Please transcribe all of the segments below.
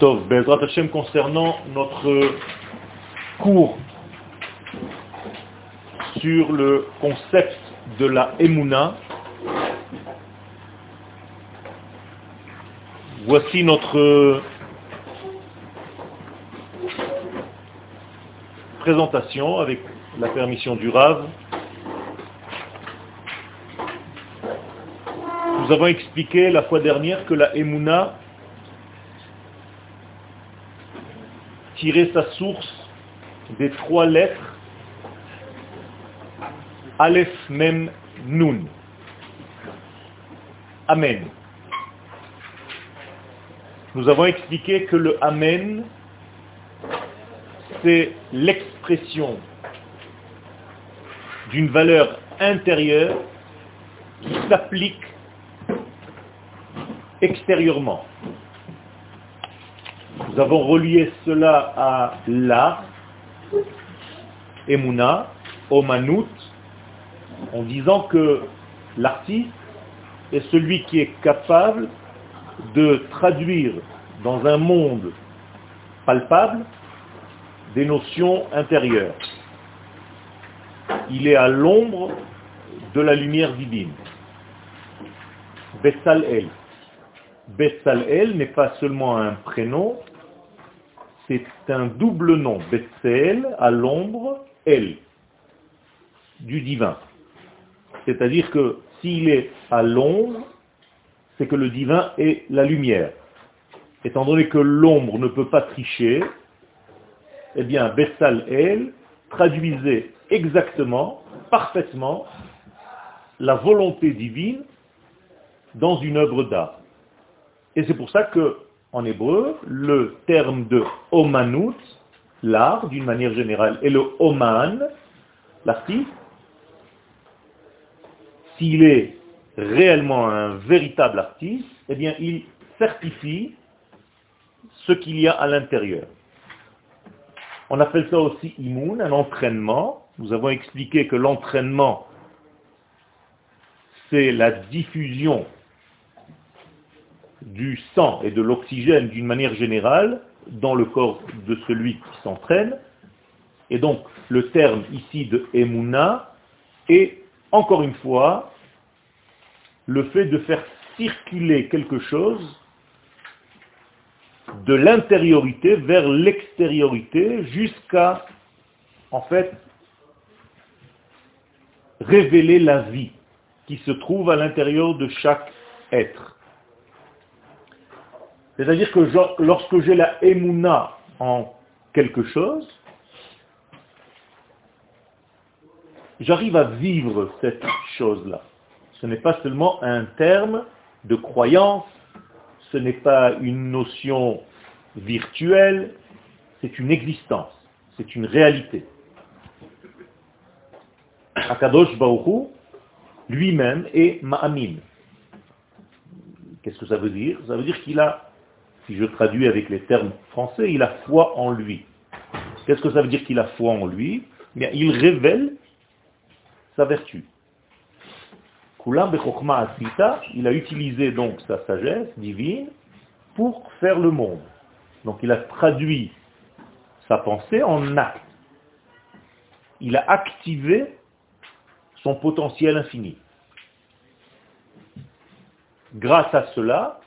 Tov, Bezrat Hashem concernant notre cours sur le concept de la Emouna. Voici notre présentation avec la permission du Rav. Nous avons expliqué la fois dernière que la Emouna tirait sa source des trois lettres Aleph, Mem, Nun. Amen. Nous avons expliqué que le Amen, c'est l'expression d'une valeur intérieure qui s'applique extérieurement. Nous avons relié cela à la, Emouna, Omanut, en disant que l'artiste est celui qui est capable de traduire dans un monde palpable des notions intérieures. Il est à l'ombre de la lumière divine. Betsalel. Betsalel n'est pas seulement un prénom, c'est un double nom. Betsel, à l'ombre, El, du divin. C'est-à-dire que s'il est à l'ombre, c'est que le divin est la lumière. Étant donné que l'ombre ne peut pas tricher, eh bien, Bessal El traduisait exactement, parfaitement, la volonté divine dans une œuvre d'art. Et c'est pour ça que, en hébreu, le terme de omanut, l'art d'une manière générale, et le oman, l'artiste, s'il est réellement un véritable artiste, eh bien, il certifie ce qu'il y a à l'intérieur. On appelle ça aussi immun, un entraînement. Nous avons expliqué que l'entraînement, c'est la diffusion du sang et de l'oxygène d'une manière générale dans le corps de celui qui s'entraîne. Et donc, le terme ici de emuna est encore une fois, le fait de faire circuler quelque chose de l'intériorité vers l'extériorité jusqu'à, en fait, révéler la vie qui se trouve à l'intérieur de chaque être. C'est-à-dire que lorsque j'ai la émouna en quelque chose, j'arrive à vivre cette chose-là. Ce n'est pas seulement un terme de croyance, ce n'est pas une notion virtuelle, c'est une existence, c'est une réalité. Akadosh Baruch lui-même est Ma'amin. Qu'est-ce que ça veut dire? Ça veut dire qu'il a, si je traduis avec les termes français, il a foi en lui. Qu'est-ce que ça veut dire qu'il a foi en lui? Bien, Il révèle sa vertu. il a utilisé donc sa sagesse divine pour faire le monde. Donc il a traduit sa pensée en acte. Il a activé son potentiel infini. Grâce à cela,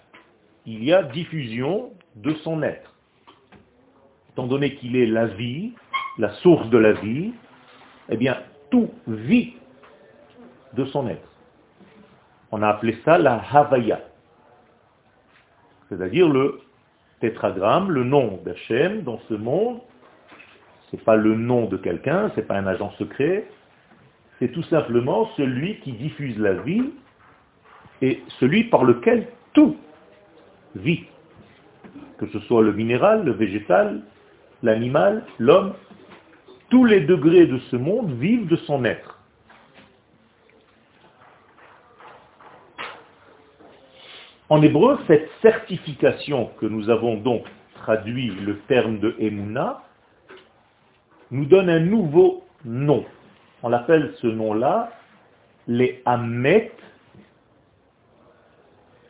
il y a diffusion de son être. Étant donné qu'il est la vie, la source de la vie, eh bien, tout vit de son être. On a appelé ça la Havaya, c'est-à-dire le tétragramme, le nom d'Hachem dans ce monde. Ce n'est pas le nom de quelqu'un, ce n'est pas un agent secret, c'est tout simplement celui qui diffuse la vie et celui par lequel tout vit, que ce soit le minéral, le végétal, l'animal, l'homme, tous les degrés de ce monde vivent de son être. En hébreu, cette certification que nous avons donc traduit le terme de Emouna, nous donne un nouveau nom. On l'appelle ce nom-là les Hamet,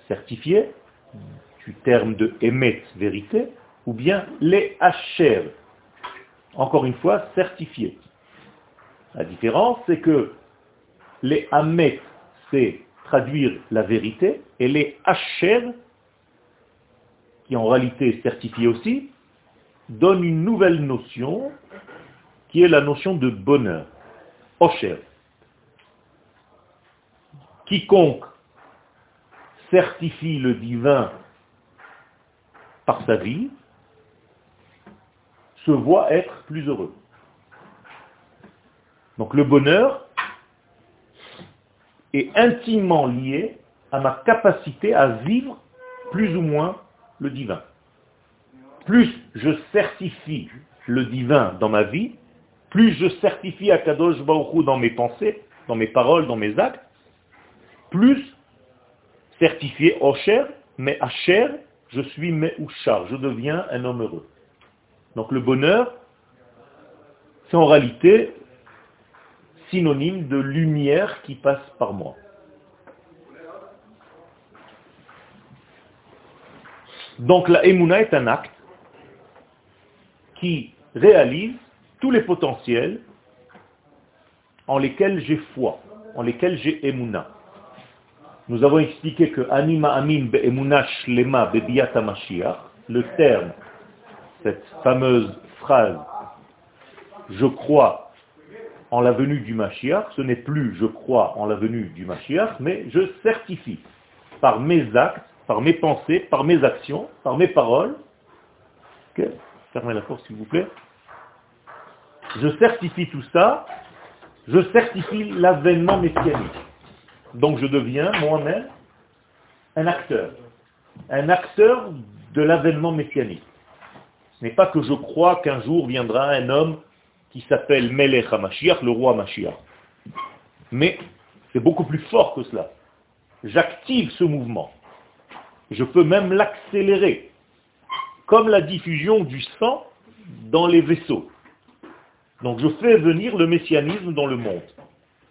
certifiés, du terme de Emet, vérité, ou bien les hacher, encore une fois, certifiés. La différence, c'est que les hamet, c'est traduire la vérité, et les hacher, qui en réalité certifié aussi, donne une nouvelle notion qui est la notion de bonheur. Osher. Quiconque certifie le divin par sa vie se voit être plus heureux. Donc le bonheur est intimement lié à ma capacité à vivre plus ou moins le divin. Plus je certifie le divin dans ma vie, plus je certifie Akadosh Baruch dans mes pensées, dans mes paroles, dans mes actes, plus certifié Osher, mais Asher, je suis Me'ushar, je deviens un homme heureux. Donc le bonheur, c'est en réalité synonyme de lumière qui passe par moi. Donc la Emouna est un acte qui réalise tous les potentiels en lesquels j'ai foi, en lesquels j'ai Emouna. Nous avons expliqué que Anima Amin Be'emuna Shlema Be'biyata Mashiach, le terme, cette fameuse phrase, je crois en la venue du Mashiach, ce n'est plus je crois en la venue du Mashiach, mais je certifie par mes actes, par mes pensées, par mes actions, par mes paroles. Fermez la porte s'il vous plaît. Je certifie tout ça, je certifie l'avènement messianique. Donc je deviens moi-même un acteur. Un acteur de l'avènement messianique. Ce n'est pas que je crois qu'un jour viendra un homme qui s'appelle Melech HaMashiach, le roi Mashiach. Mais c'est beaucoup plus fort que cela. J'active ce mouvement. Je peux même l'accélérer, comme la diffusion du sang dans les vaisseaux. Donc je fais venir le messianisme dans le monde.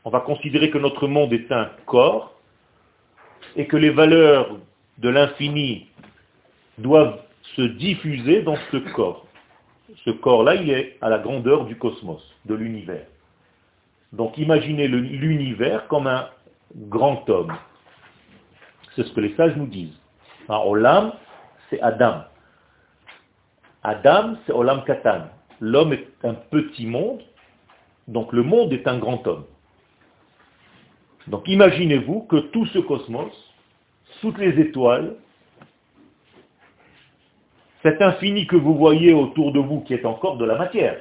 On va considérer que notre monde est un corps et que les valeurs de l'infini doivent se diffuser dans ce corps. Ce corps-là, il est à la grandeur du cosmos, de l'univers. Donc imaginez l'univers comme un grand homme. C'est ce que les sages nous disent. Un Olam, c'est Adam. Adam, c'est Olam Katan. L'homme est un petit monde, donc le monde est un grand homme. Donc imaginez-vous que tout ce cosmos, toutes les étoiles, cet infini que vous voyez autour de vous qui est encore de la matière,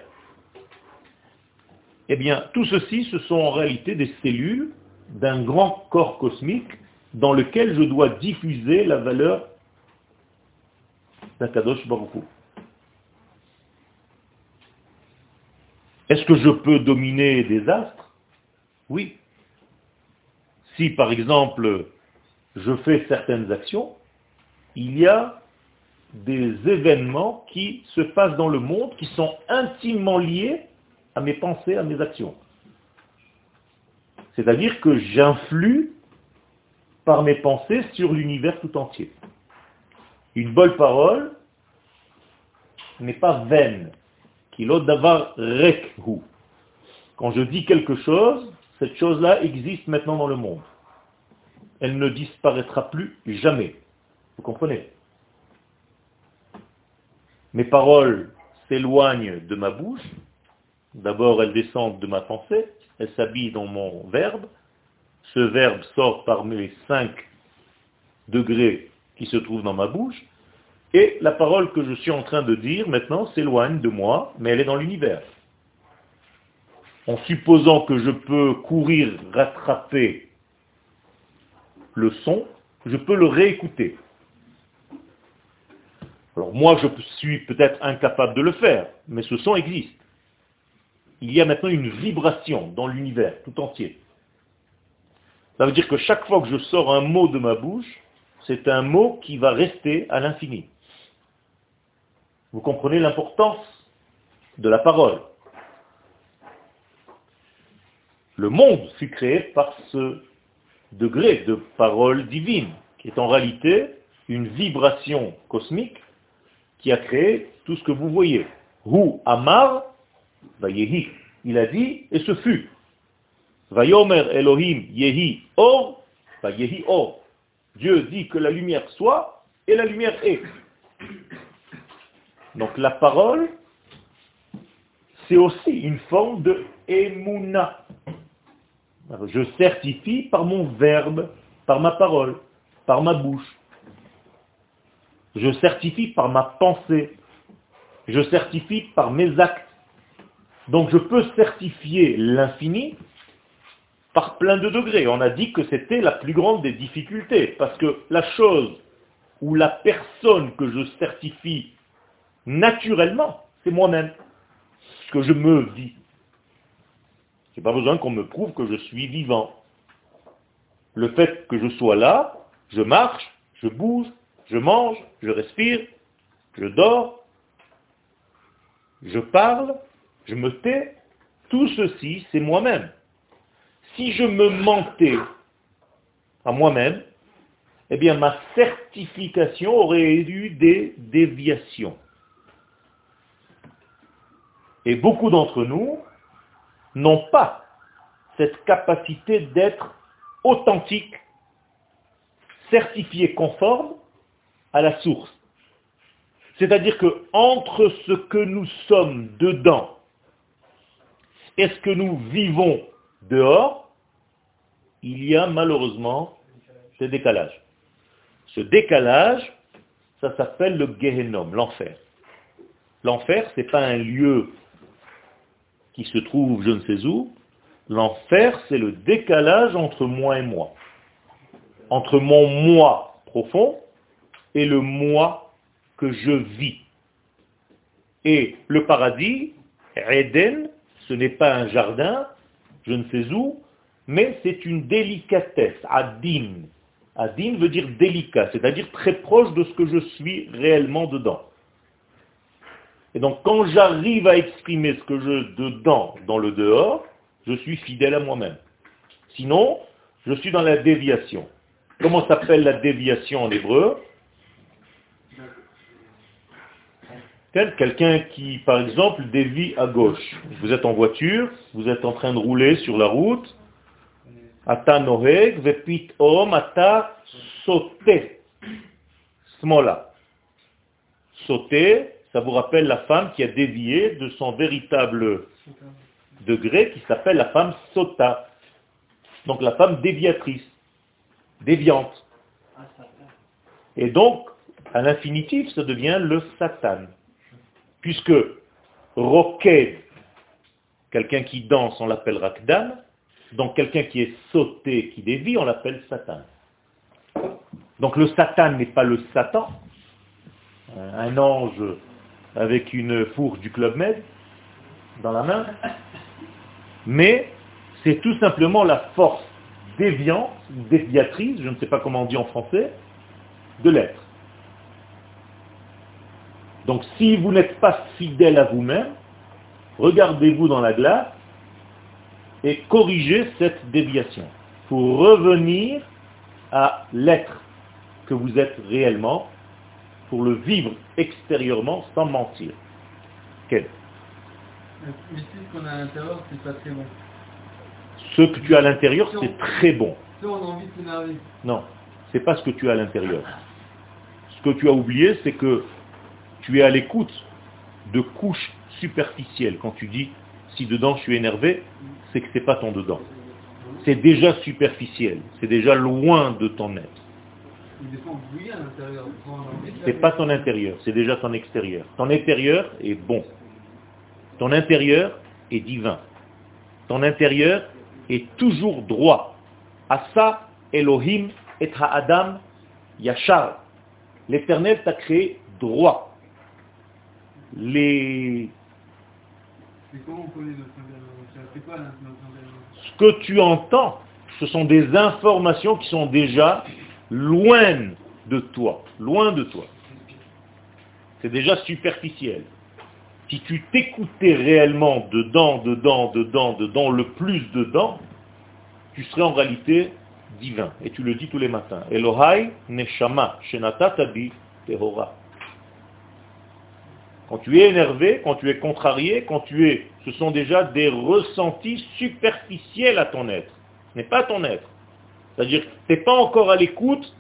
eh bien, tout ceci, ce sont en réalité des cellules d'un grand corps cosmique dans lequel je dois diffuser la valeur d'Akadosh Baruch Est-ce que je peux dominer des astres? Oui. Si par exemple je fais certaines actions, il y a des événements qui se passent dans le monde qui sont intimement liés à mes pensées, à mes actions. C'est-à-dire que j'influe par mes pensées sur l'univers tout entier. Une bonne parole n'est pas vaine. Quand je dis quelque chose, cette chose-là existe maintenant dans le monde. Elle ne disparaîtra plus jamais. Vous comprenez? Mes paroles s'éloignent de ma bouche. D'abord, elles descendent de ma pensée. Elles s'habillent dans mon verbe. Ce verbe sort par mes cinq degrés qui se trouvent dans ma bouche. Et la parole que je suis en train de dire maintenant s'éloigne de moi, mais elle est dans l'univers en supposant que je peux courir, rattraper le son, je peux le réécouter. Alors moi, je suis peut-être incapable de le faire, mais ce son existe. Il y a maintenant une vibration dans l'univers tout entier. Ça veut dire que chaque fois que je sors un mot de ma bouche, c'est un mot qui va rester à l'infini. Vous comprenez l'importance de la parole. Le monde fut créé par ce degré de parole divine, qui est en réalité une vibration cosmique qui a créé tout ce que vous voyez. Hu Amar, Vayehi. Il a dit, et ce fut. Vayomer Elohim Yehi Or, Vayehi Or. Dieu dit que la lumière soit, et la lumière est. Donc la parole, c'est aussi une forme de emuna. Je certifie par mon verbe, par ma parole, par ma bouche. Je certifie par ma pensée. Je certifie par mes actes. Donc je peux certifier l'infini par plein de degrés. On a dit que c'était la plus grande des difficultés, parce que la chose ou la personne que je certifie naturellement, c'est moi-même, ce que je me vis. Je n'ai pas besoin qu'on me prouve que je suis vivant. Le fait que je sois là, je marche, je bouge, je mange, je respire, je dors, je parle, je me tais, tout ceci, c'est moi-même. Si je me mentais à moi-même, eh bien ma certification aurait eu des déviations. Et beaucoup d'entre nous n'ont pas cette capacité d'être authentique, certifié conforme à la source. C'est-à-dire que entre ce que nous sommes dedans et ce que nous vivons dehors, il y a malheureusement ce décalage. Ce décalage, ça s'appelle le Gehenom, l'enfer. L'enfer, ce n'est pas un lieu qui se trouve je ne sais où. L'enfer, c'est le décalage entre moi et moi. Entre mon moi profond et le moi que je vis. Et le paradis, Eden, ce n'est pas un jardin, je ne sais où, mais c'est une délicatesse, adin. Adin veut dire délicat, c'est-à-dire très proche de ce que je suis réellement dedans. Et donc quand j'arrive à exprimer ce que je dedans dans le dehors, je suis fidèle à moi-même. Sinon, je suis dans la déviation. Comment s'appelle la déviation en hébreu? Quelqu'un qui, par exemple, dévie à gauche. Vous êtes en voiture, vous êtes en train de rouler sur la route, Ata noheg vepit om ata. Smola. Sauté, ça vous rappelle la femme qui a dévié de son véritable degré qui s'appelle la femme sota. Donc la femme déviatrice, déviante. Et donc, à l'infinitif, ça devient le satan. Puisque roquet, quelqu'un qui danse, on l'appelle rakdan, donc quelqu'un qui est sauté, qui dévie, on l'appelle Satan. Donc le Satan n'est pas le Satan, un ange avec une fourche du Club Med dans la main, mais c'est tout simplement la force déviante, déviatrice, je ne sais pas comment on dit en français, de l'être. Donc si vous n'êtes pas fidèle à vous-même, regardez-vous dans la glace et corriger cette déviation pour revenir à l'être que vous êtes réellement, pour le vivre extérieurement sans mentir. Quel qu'on a à l'intérieur, c'est pas très bon. Ce que tu as à l'intérieur, c'est très bon. Si on a envie de s'énerver. Non, c'est pas ce que tu as à l'intérieur. Ce que tu as oublié, c'est que tu es à l'écoute de couches superficielles quand tu dis si dedans je suis énervé, c'est que ce n'est pas ton dedans. C'est déjà superficiel, c'est déjà loin de ton être. C'est pas ton intérieur, c'est déjà ton extérieur. Ton intérieur est bon. Ton intérieur est divin. Ton intérieur est toujours droit. Asa Elohim et Ha'adam Yachar. L'éternel t'a créé droit. Les ce que tu entends, ce sont des informations qui sont déjà loin de toi, loin de toi. C'est déjà superficiel. Si tu t'écoutais réellement dedans, dedans, dedans, dedans, le plus dedans, tu serais en réalité divin. Et tu le dis tous les matins. Elohai neshama shenata tehora. Quand tu es énervé, quand tu es contrarié, quand tu es... Ce sont déjà des ressentis superficiels à ton être. Ce n'est pas ton être. C'est-à-dire tu n'es pas encore à l'écoute,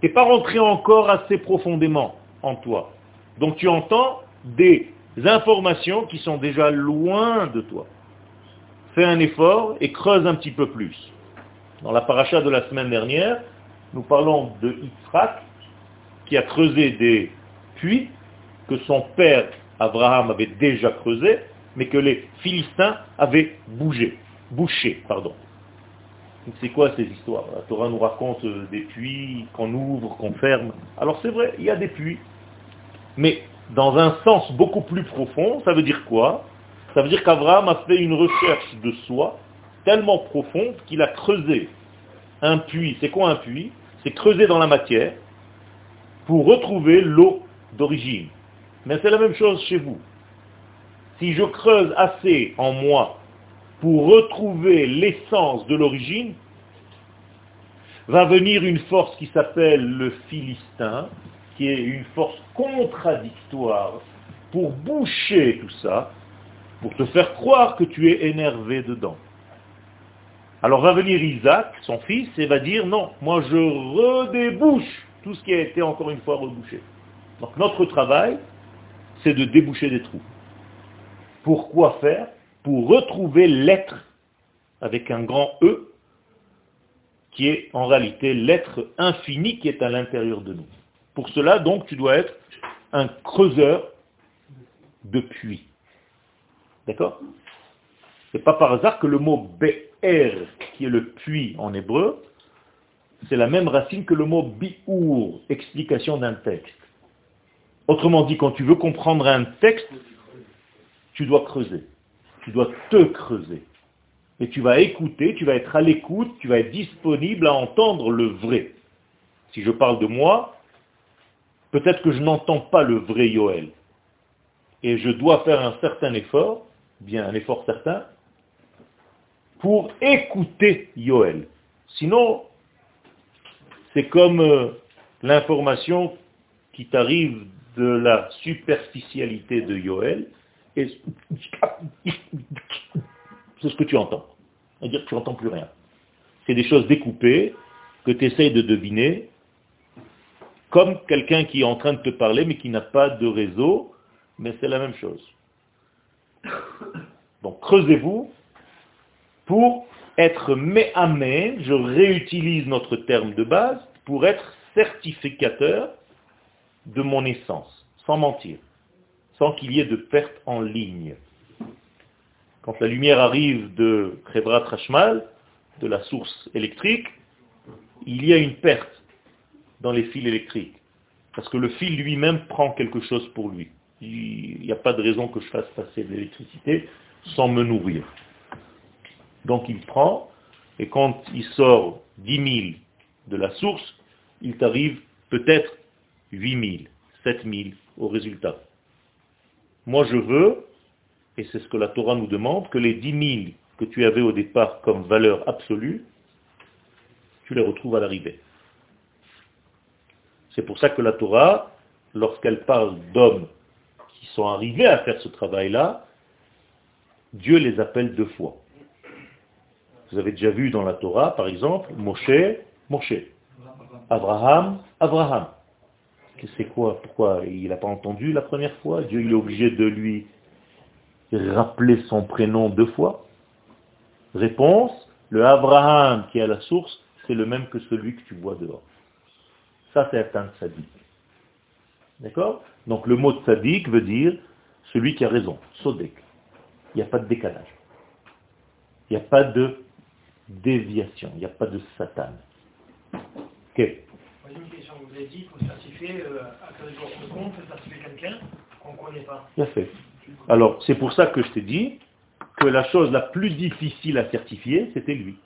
tu n'es pas rentré encore assez profondément en toi. Donc tu entends des informations qui sont déjà loin de toi. Fais un effort et creuse un petit peu plus. Dans la paracha de la semaine dernière, nous parlons de Yitzhak qui a creusé des puits que son père Abraham avait déjà creusé, mais que les Philistins avaient bougé, bouché, pardon. C'est quoi ces histoires? La Torah nous raconte euh, des puits qu'on ouvre, qu'on ferme. Alors c'est vrai, il y a des puits. Mais dans un sens beaucoup plus profond, ça veut dire quoi? Ça veut dire qu'Abraham a fait une recherche de soi tellement profonde qu'il a creusé un puits. C'est quoi un puits? C'est creuser dans la matière pour retrouver l'eau d'origine. Mais c'est la même chose chez vous. Si je creuse assez en moi pour retrouver l'essence de l'origine, va venir une force qui s'appelle le Philistin, qui est une force contradictoire pour boucher tout ça, pour te faire croire que tu es énervé dedans. Alors va venir Isaac, son fils, et va dire, non, moi je redébouche tout ce qui a été encore une fois rebouché. Donc notre travail, c'est de déboucher des trous. Pourquoi faire? Pour retrouver l'être avec un grand E, qui est en réalité l'être infini qui est à l'intérieur de nous. Pour cela, donc, tu dois être un creuseur de puits. D'accord? C'est pas par hasard que le mot BR, qui est le puits en hébreu, c'est la même racine que le mot bi'our, explication d'un texte. Autrement dit, quand tu veux comprendre un texte, tu dois creuser. Tu dois te creuser. Et tu vas écouter, tu vas être à l'écoute, tu vas être disponible à entendre le vrai. Si je parle de moi, peut-être que je n'entends pas le vrai Yoel. Et je dois faire un certain effort, bien un effort certain, pour écouter Yoel. Sinon, c'est comme euh, l'information qui t'arrive de la superficialité de Yoel, et c'est ce que tu entends. C'est-à-dire que tu n'entends plus rien. C'est des choses découpées que tu essayes de deviner, comme quelqu'un qui est en train de te parler mais qui n'a pas de réseau, mais c'est la même chose. Donc creusez-vous pour être méamé, je réutilise notre terme de base, pour être certificateur de mon essence, sans mentir, sans qu'il y ait de perte en ligne. Quand la lumière arrive de Khebrat Rashmal, de la source électrique, il y a une perte dans les fils électriques. Parce que le fil lui-même prend quelque chose pour lui. Il n'y a pas de raison que je fasse passer de l'électricité sans me nourrir. Donc il prend, et quand il sort 10 000 de la source, il t'arrive peut-être 8 000, 7 000 au résultat. Moi je veux, et c'est ce que la Torah nous demande, que les 10 000 que tu avais au départ comme valeur absolue, tu les retrouves à l'arrivée. C'est pour ça que la Torah, lorsqu'elle parle d'hommes qui sont arrivés à faire ce travail-là, Dieu les appelle deux fois. Vous avez déjà vu dans la Torah, par exemple, Moshe, Moshe. Abraham, Abraham. C'est quoi Pourquoi il n'a pas entendu la première fois? Dieu est obligé de lui rappeler son prénom deux fois Réponse, le Abraham qui est à la source, c'est le même que celui que tu vois dehors. Ça, c'est un tzaddik. D'accord? Donc le mot tzaddik veut dire celui qui a raison, sodek. Il n'y a pas de décalage. Il n'y a pas de déviation, il n'y a pas de Satan. Ok vous avez dit qu'il faut certifier euh, à compte, certifier quelqu'un qu'on ne connaît pas. Bien fait. Alors, c'est pour ça que je t'ai dit que la chose la plus difficile à certifier, c'était lui.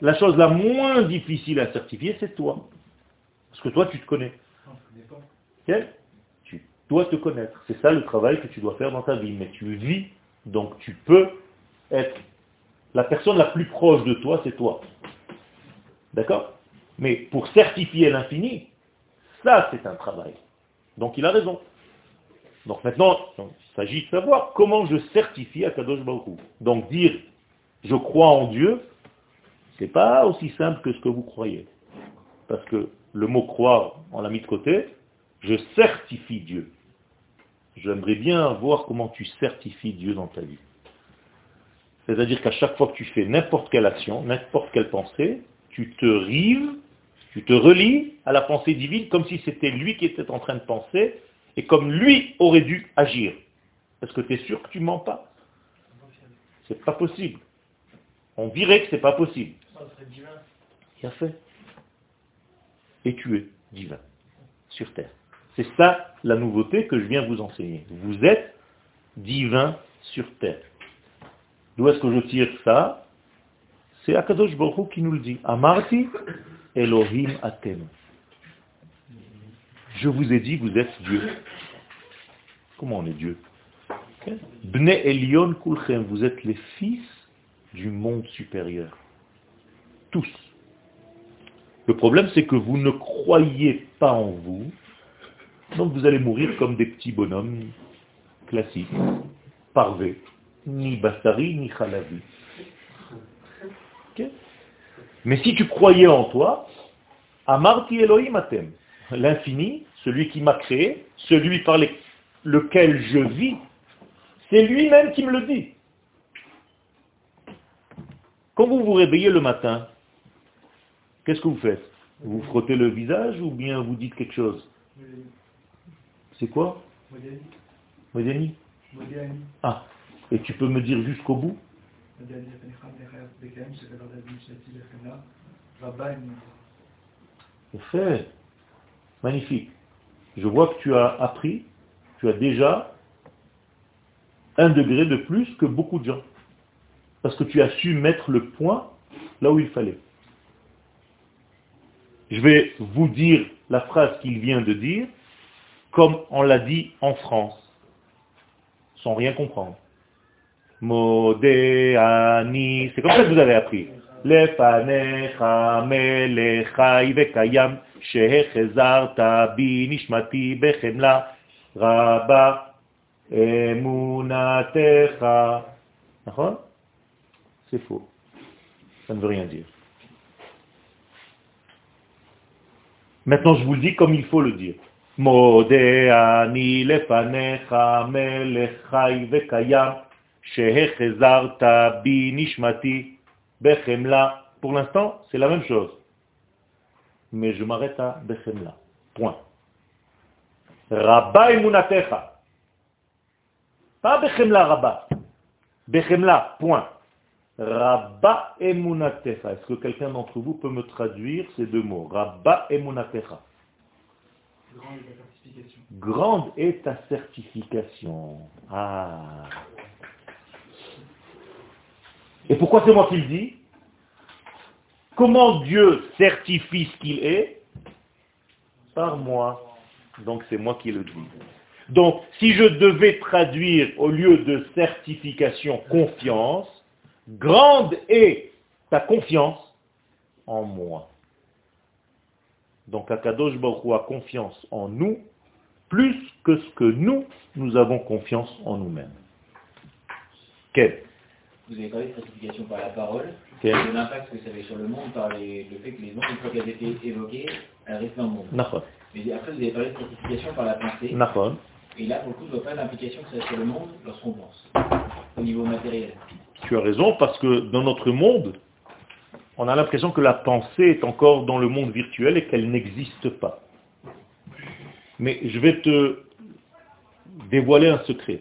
La chose la moins difficile à certifier, c'est toi. Parce que toi, tu te connais. Okay tu dois te connaître. C'est ça le travail que tu dois faire dans ta vie. Mais tu vis, donc tu peux être la personne la plus proche de toi, c'est toi. D'accord? Mais pour certifier l'infini, ça c'est un travail. Donc il a raison. Donc maintenant, il s'agit de savoir comment je certifie Akadosh Baruch Hu. Donc dire je crois en Dieu, c'est pas aussi simple que ce que vous croyez. Parce que le mot croire, on l'a mis de côté, je certifie Dieu. J'aimerais bien voir comment tu certifies Dieu dans ta vie. C'est-à-dire qu'à chaque fois que tu fais n'importe quelle action, n'importe quelle pensée, tu te rives, tu te relis à la pensée divine comme si c'était lui qui était en train de penser et comme lui aurait dû agir. Est-ce que tu es sûr que tu mens pas? C'est pas possible. On dirait que c'est pas possible. Il a fait. Et tu es divin sur terre. C'est ça la nouveauté que je viens vous enseigner. Vous êtes divin sur terre. D'où est-ce que je tire ça? C'est Akadosh Baruch qui nous le dit. Amarti Elohim Atem. Je vous ai dit, vous êtes Dieu. Comment on est Dieu? Bne Elion Kulchem, vous êtes les fils du monde supérieur. Tous. Le problème, c'est que vous ne croyez pas en vous, donc vous allez mourir comme des petits bonhommes classiques, parvés, ni bastari, ni khalavi. Mais si tu croyais en toi, Amarti Elohim Atem, l'infini, celui qui m'a créé, celui par lequel je vis, c'est lui-même qui me le dit. Quand vous vous réveillez le matin, qu'est-ce que vous faites? Vous frottez le visage ou bien vous dites quelque chose? C'est quoi? Modiani Ah, et tu peux me dire jusqu'au bout? Fait. Magnifique. Je vois que tu as appris, tu as déjà un degré de plus que beaucoup de gens. Parce que tu as su mettre le point là où il fallait. Je vais vous dire la phrase qu'il vient de dire, comme on l'a dit en France, sans rien comprendre. Modéani, c'est comme ça que vous avez appris. C'est faux. Ça ne veut rien dire. Maintenant, je vous le dis comme il faut le dire. Modéani lefanecha melechai vekayam pour l'instant, c'est la même chose. Mais je m'arrête à Bechemla. Point. Rabba emunatecha. Pas Bechemla Rabba. Bechemla, point. Rabba emunatecha. Est-ce que quelqu'un d'entre vous peut me traduire ces deux mots? Rabba emunatecha. Grande est ta certification. Ah. Et pourquoi c'est moi qui le dis Comment Dieu certifie ce qu'il est Par moi. Donc c'est moi qui le dis. Donc si je devais traduire au lieu de certification confiance, grande est ta confiance en moi. Donc Akadosh Baruch a confiance en nous plus que ce que nous, nous avons confiance en nous-mêmes. Quel vous avez parlé de certification par la parole, de l'impact que ça avait sur le monde par le fait que les ondes, une fois qu'elles étaient évoquées, elles restaient dans le monde. Mais après, vous avez parlé de certification par la pensée. Et là, pour le coup, je ne vois pas l'implication que ça a sur le monde lorsqu'on pense, au niveau matériel. Tu as raison, parce que dans notre monde, on a l'impression que la pensée est encore dans le monde virtuel et qu'elle n'existe pas. Mais je vais te dévoiler un secret.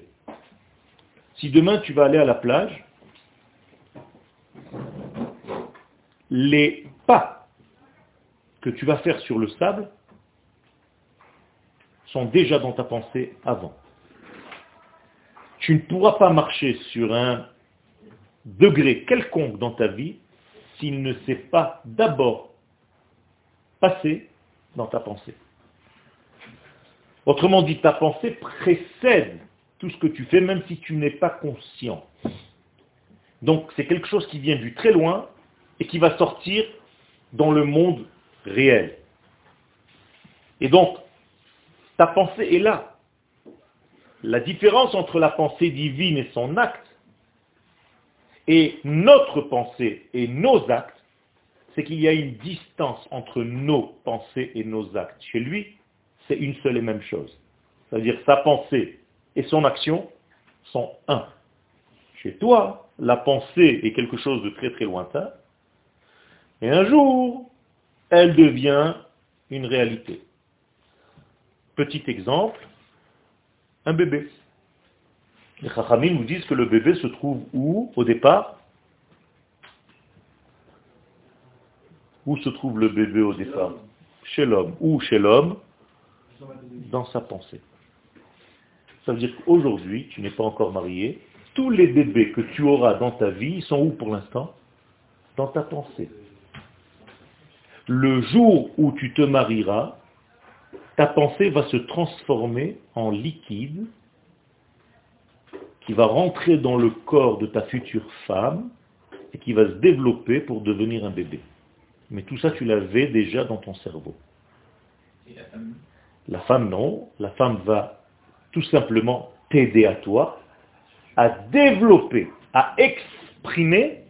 Si demain tu vas aller à la plage, les pas que tu vas faire sur le sable sont déjà dans ta pensée avant. Tu ne pourras pas marcher sur un degré quelconque dans ta vie s'il ne s'est pas d'abord passé dans ta pensée. Autrement dit, ta pensée précède tout ce que tu fais, même si tu n'es pas conscient. Donc c'est quelque chose qui vient du très loin et qui va sortir dans le monde réel. Et donc, ta pensée est là. La différence entre la pensée divine et son acte, et notre pensée et nos actes, c'est qu'il y a une distance entre nos pensées et nos actes. Chez lui, c'est une seule et même chose. C'est-à-dire sa pensée et son action sont un. Chez toi, la pensée est quelque chose de très très lointain, et un jour, elle devient une réalité. Petit exemple, un bébé. Les Chachamim nous disent que le bébé se trouve où au départ? Où se trouve le bébé au départ? Chez l'homme. Où chez l'homme Dans sa pensée. Ça veut dire qu'aujourd'hui, tu n'es pas encore marié. Tous les bébés que tu auras dans ta vie, sont où pour l'instant? Dans ta pensée. Le jour où tu te marieras, ta pensée va se transformer en liquide qui va rentrer dans le corps de ta future femme et qui va se développer pour devenir un bébé. Mais tout ça, tu l'avais déjà dans ton cerveau. la femme La femme, non. La femme va tout simplement t'aider à toi à développer, à exprimer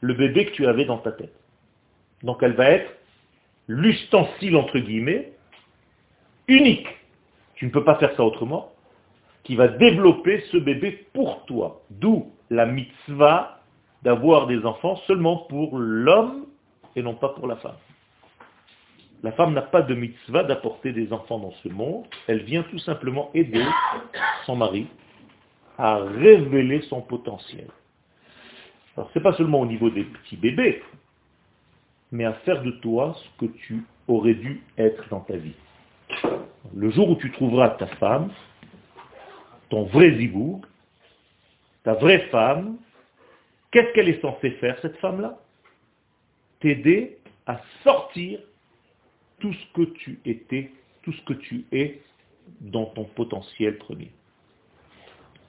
le bébé que tu avais dans ta tête. Donc elle va être l'ustensile, entre guillemets, unique. Tu ne peux pas faire ça autrement, qui va développer ce bébé pour toi. D'où la mitzvah d'avoir des enfants seulement pour l'homme et non pas pour la femme. La femme n'a pas de mitzvah d'apporter des enfants dans ce monde, elle vient tout simplement aider son mari à révéler son potentiel. Alors ce n'est pas seulement au niveau des petits bébés, mais à faire de toi ce que tu aurais dû être dans ta vie. Le jour où tu trouveras ta femme, ton vrai zibou, ta vraie femme, qu'est-ce qu'elle est censée faire, cette femme-là? T'aider à sortir tout ce que tu étais, tout ce que tu es dans ton potentiel premier.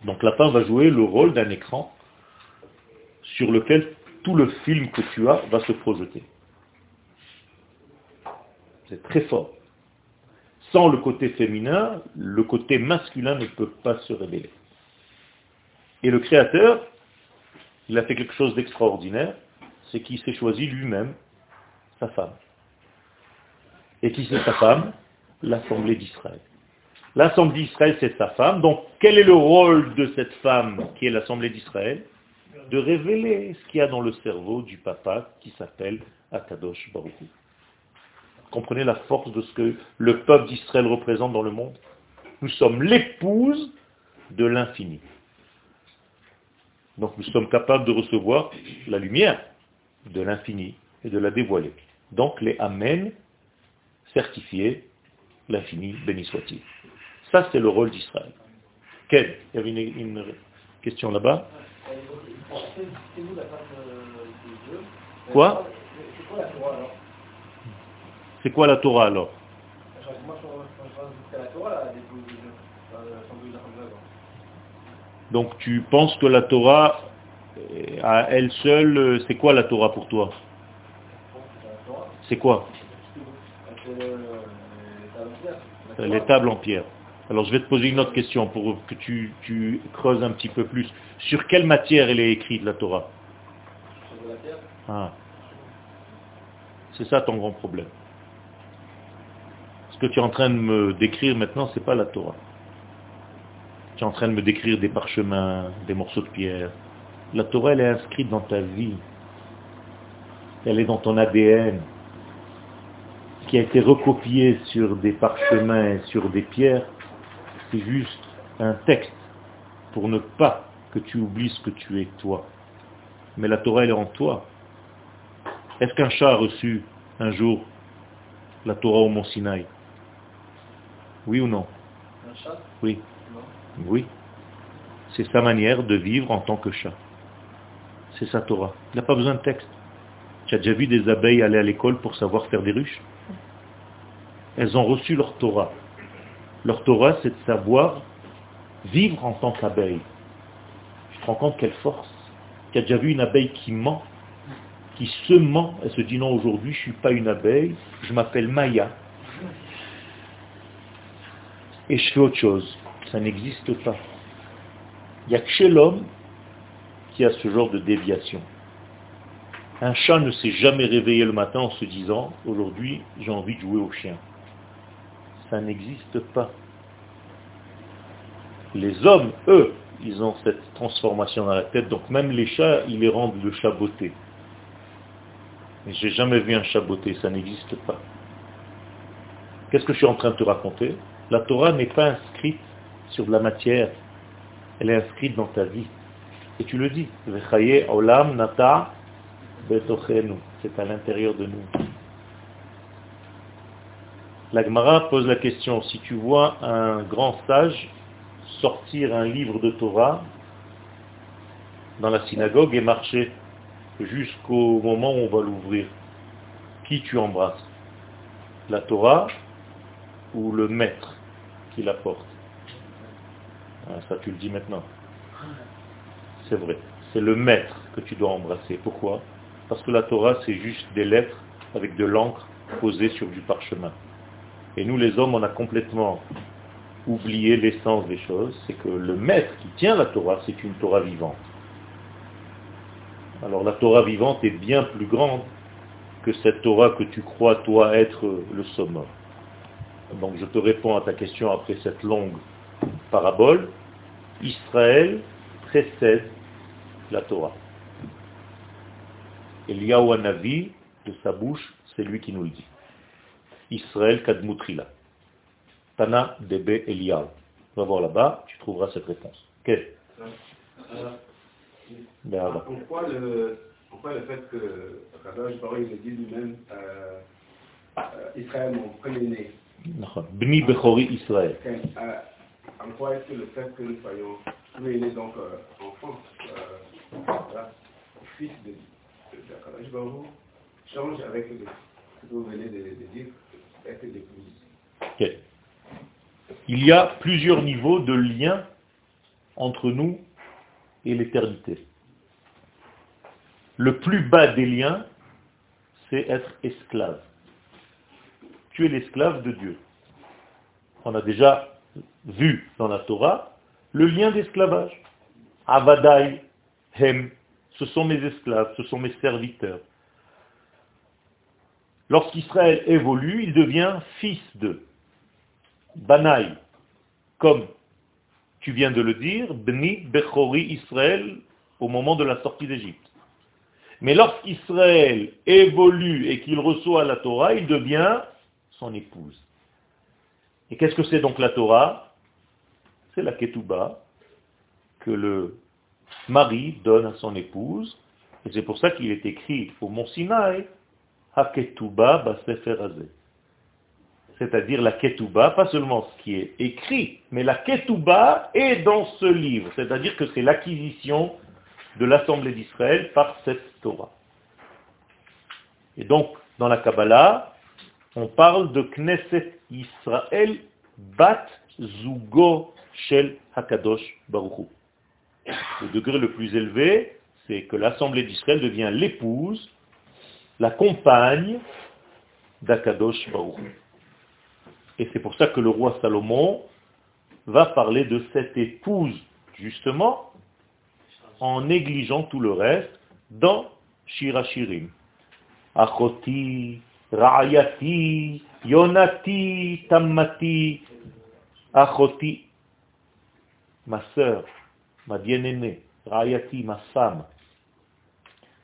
Donc la femme va jouer le rôle d'un écran sur lequel tout le film que tu as va se projeter. C'est très fort. Sans le côté féminin, le côté masculin ne peut pas se révéler. Et le Créateur, il a fait quelque chose d'extraordinaire, c'est qu'il s'est choisi lui-même sa femme. Et qui c'est sa femme? L'Assemblée d'Israël. L'Assemblée d'Israël, c'est sa femme. Donc, quel est le rôle de cette femme qui est l'Assemblée d'Israël? De révéler ce qu'il y a dans le cerveau du papa qui s'appelle Akadosh Baruch comprenez la force de ce que le peuple d'Israël représente dans le monde Nous sommes l'épouse de l'infini. Donc nous sommes capables de recevoir la lumière de l'infini et de la dévoiler. Donc les Amen certifiés, l'infini, béni soit-il. Ça c'est le rôle d'Israël. Quelle Il y avait une, question là-bas? Quoi? C'est quoi la Torah alors Donc tu penses que la Torah, à elle seule, c'est quoi la Torah pour toi? C'est quoi? Les tables en pierre. Alors je vais te poser une autre question pour que tu, tu creuses un petit peu plus. Sur quelle matière elle est écrite la Torah? Ah. C'est ça ton grand problème. Ce que tu es en train de me décrire maintenant, ce n'est pas la Torah. Tu es en train de me décrire des parchemins, des morceaux de pierre. La Torah, elle est inscrite dans ta vie. Elle est dans ton ADN, qui a été recopié sur des parchemins, sur des pierres. C'est juste un texte pour ne pas que tu oublies ce que tu es toi. Mais la Torah, elle est en toi. Est-ce qu'un chat a reçu un jour la Torah au Mont Sinaï? Oui ou non Oui. Oui. C'est sa manière de vivre en tant que chat. C'est sa Torah. Il n'a pas besoin de texte. Tu as déjà vu des abeilles aller à l'école pour savoir faire des ruches? Elles ont reçu leur Torah. Leur Torah, c'est de savoir vivre en tant qu'abeille. Tu te rends compte quelle force? Tu as déjà vu une abeille qui ment, qui se ment, elle se dit non, aujourd'hui je ne suis pas une abeille, je m'appelle Maya, et je fais autre chose. Ça n'existe pas. Il n'y a que chez l'homme qui a ce genre de déviation. Un chat ne s'est jamais réveillé le matin en se disant, aujourd'hui j'ai envie de jouer au chien. Ça n'existe pas. Les hommes, eux, ils ont cette transformation dans la tête, donc même les chats, ils les rendent le chat beauté. Mais j'ai jamais vu un chat beauté, ça n'existe pas. Qu'est-ce que je suis en train de te raconter? La Torah n'est pas inscrite sur de la matière, elle est inscrite dans ta vie. Et tu le dis, olam nata c'est à l'intérieur de nous. La Gemara pose la question, si tu vois un grand sage sortir un livre de Torah dans la synagogue et marcher jusqu'au moment où on va l'ouvrir, qui tu embrasses? La Torah ou le maître? La porte ah, Ça tu le dis maintenant. C'est vrai. C'est le maître que tu dois embrasser. Pourquoi? Parce que la Torah, c'est juste des lettres avec de l'encre posée sur du parchemin. Et nous, les hommes, on a complètement oublié l'essence des choses. C'est que le maître qui tient la Torah, c'est une Torah vivante. Alors la Torah vivante est bien plus grande que cette Torah que tu crois, toi, être le summum. Donc je te réponds à ta question après cette longue parabole. Israël précède la Torah. Eliyahu Navi, de sa bouche, c'est lui qui nous le dit. Israël Kadmutrila. Tana Debe Eliyahu. Va voir là-bas, tu trouveras cette réponse. Ok pourquoi, le, pourquoi le fait que Baruch il dit lui-même euh, euh, Israël mon premier-né? Bni Bechori Israël. En quoi est-ce que le fait que nous soyons tous donc euh, enfants, euh, voilà, fils de, de, Baruch change avec ce que vous venez de, de dire, avec l'épouse Il y a plusieurs niveaux de lien entre nous et l'éternité. Le plus bas des liens, c'est être esclave. Tu es l'esclave de Dieu. On a déjà vu dans la Torah le lien d'esclavage. Avadai, Hem, ce sont mes esclaves, ce sont mes serviteurs. Lorsqu'Israël évolue, il devient fils de Banaï, comme tu viens de le dire, Bni Bechori Israël au moment de la sortie d'Égypte. Mais lorsqu'Israël évolue et qu'il reçoit la Torah, il devient son épouse. Et qu'est-ce que c'est donc la Torah? C'est la Ketouba que le mari donne à son épouse. Et c'est pour ça qu'il est écrit au Mont Sinaï, Ha-Ketouba Baseferazé c'est-à-dire la ketouba, pas seulement ce qui est écrit, mais la ketouba est dans ce livre, c'est-à-dire que c'est l'acquisition de l'Assemblée d'Israël par cette Torah. Et donc, dans la Kabbalah, on parle de Knesset Israël Bat Zugo Shel Hakadosh Baruchu. Le degré le plus élevé, c'est que l'Assemblée d'Israël devient l'épouse, la compagne d'Akadosh Baruchu. Et c'est pour ça que le roi Salomon va parler de cette épouse, justement, en négligeant tout le reste dans Shirachirim. Achoti, Ra'ayati, Yonati, Tammati, Achoti, ma sœur, ma bien-aimée, Ra'ayati, ma femme.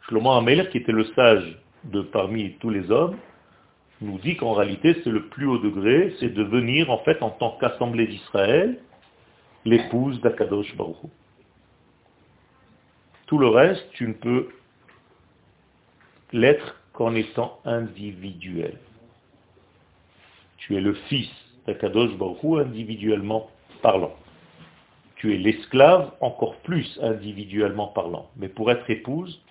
Shlomo Amelech, qui était le sage de parmi tous les hommes, nous dit qu'en réalité, c'est le plus haut degré, c'est de venir en fait en tant qu'assemblée d'Israël, l'épouse d'Akadosh Baruch Tout le reste, tu ne peux l'être qu'en étant individuel. Tu es le fils d'Akadosh Baruch individuellement parlant. Tu es l'esclave encore plus individuellement parlant. Mais pour être épouse,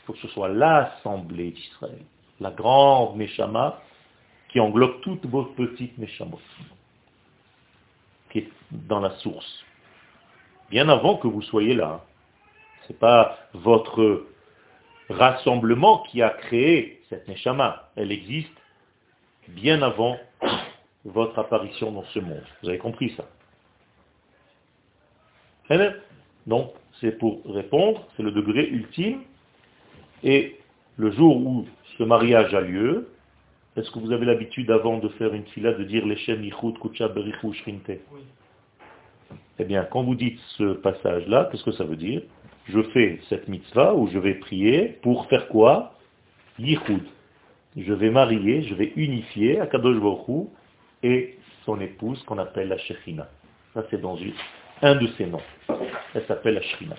il faut que ce soit l'assemblée d'Israël, la grande Meshama qui englobe toutes vos petites méchamot, qui est dans la source. Bien avant que vous soyez là. Ce n'est pas votre rassemblement qui a créé cette Neshama. Elle existe bien avant votre apparition dans ce monde. Vous avez compris ça Donc, c'est pour répondre, c'est le degré ultime. Et le jour où ce mariage a lieu, est-ce que vous avez l'habitude avant de faire une fila de dire Leshem Yichud Kucha Berichu Shrinte Eh bien, quand vous dites ce passage-là, qu'est-ce que ça veut dire? Je fais cette mitzvah où je vais prier pour faire quoi? Yichud. Je vais marier, je vais unifier Akadosh Baruch et son épouse qu'on appelle la Shechina. Ça c'est dans un de ses noms. Elle s'appelle la Shrina.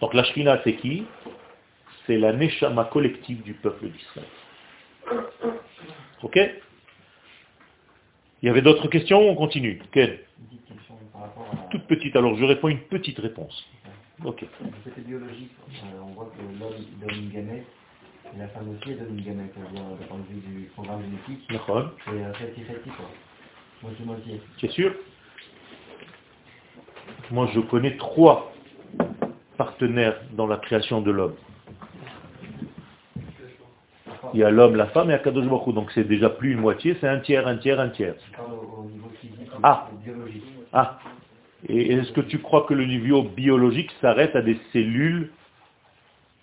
Donc la Shrina c'est qui? C'est la Neshama collective du peuple d'Israël. Ok? Il y avait d'autres questions? On continue. Quelle Toute petite. Alors je réponds une petite réponse. Ok. C'était biologique. Euh, on voit que l'homme donne une gamète et la femme aussi donne une gamète. D'un point de vue du programme génétique. C'est 50-50 quoi. Moitié-moitié. C'est sûr Moi je connais trois partenaires dans la création de l'homme. Il y a l'homme, la femme et Akadosh Baruch Donc c'est déjà plus une moitié, c'est un tiers, un tiers, un tiers. Ah, ah. Et est-ce que tu crois que le niveau biologique s'arrête à des cellules?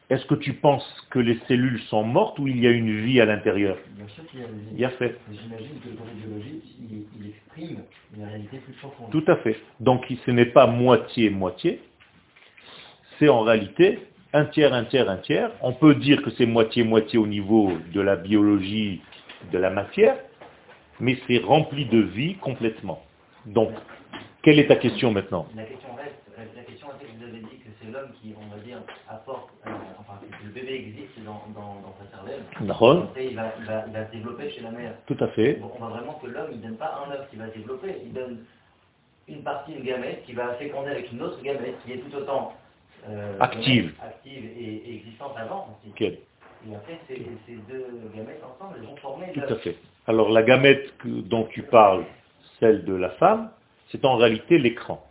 Est-ce que tu penses que les cellules sont mortes ou il y a une vie à l'intérieur? Bien sûr qu'il y a une vie. Il y a fait. J'imagine que le côté biologique, il, exprime une réalité plus profonde. Tout à fait. Donc ce n'est pas moitié-moitié, c'est en réalité un tiers, un tiers, un tiers. On peut dire que c'est moitié-moitié au niveau de la biologie, de la matière, mais c'est rempli de vie complètement. Donc, quelle est ta question maintenant? La question reste, la question est que vous avez dit que c'est l'homme qui, on va dire, apporte, euh, enfin, que le bébé existe dans, sa cervelle. Après, il va, il, va, il va, se développer chez la mère. Tout à fait. on voit vraiment que l'homme, il ne donne pas un œuf qui va se développer, il donne une partie, une gamète, qui va féconder avec une autre gamète, qui est tout autant euh, active. active et, existante avant aussi. Et après, ces, deux gamètes ensemble, elles vont former... Tout à fait. Alors la gamète dont tu parles, celle de la femme, c'est en réalité l'écran.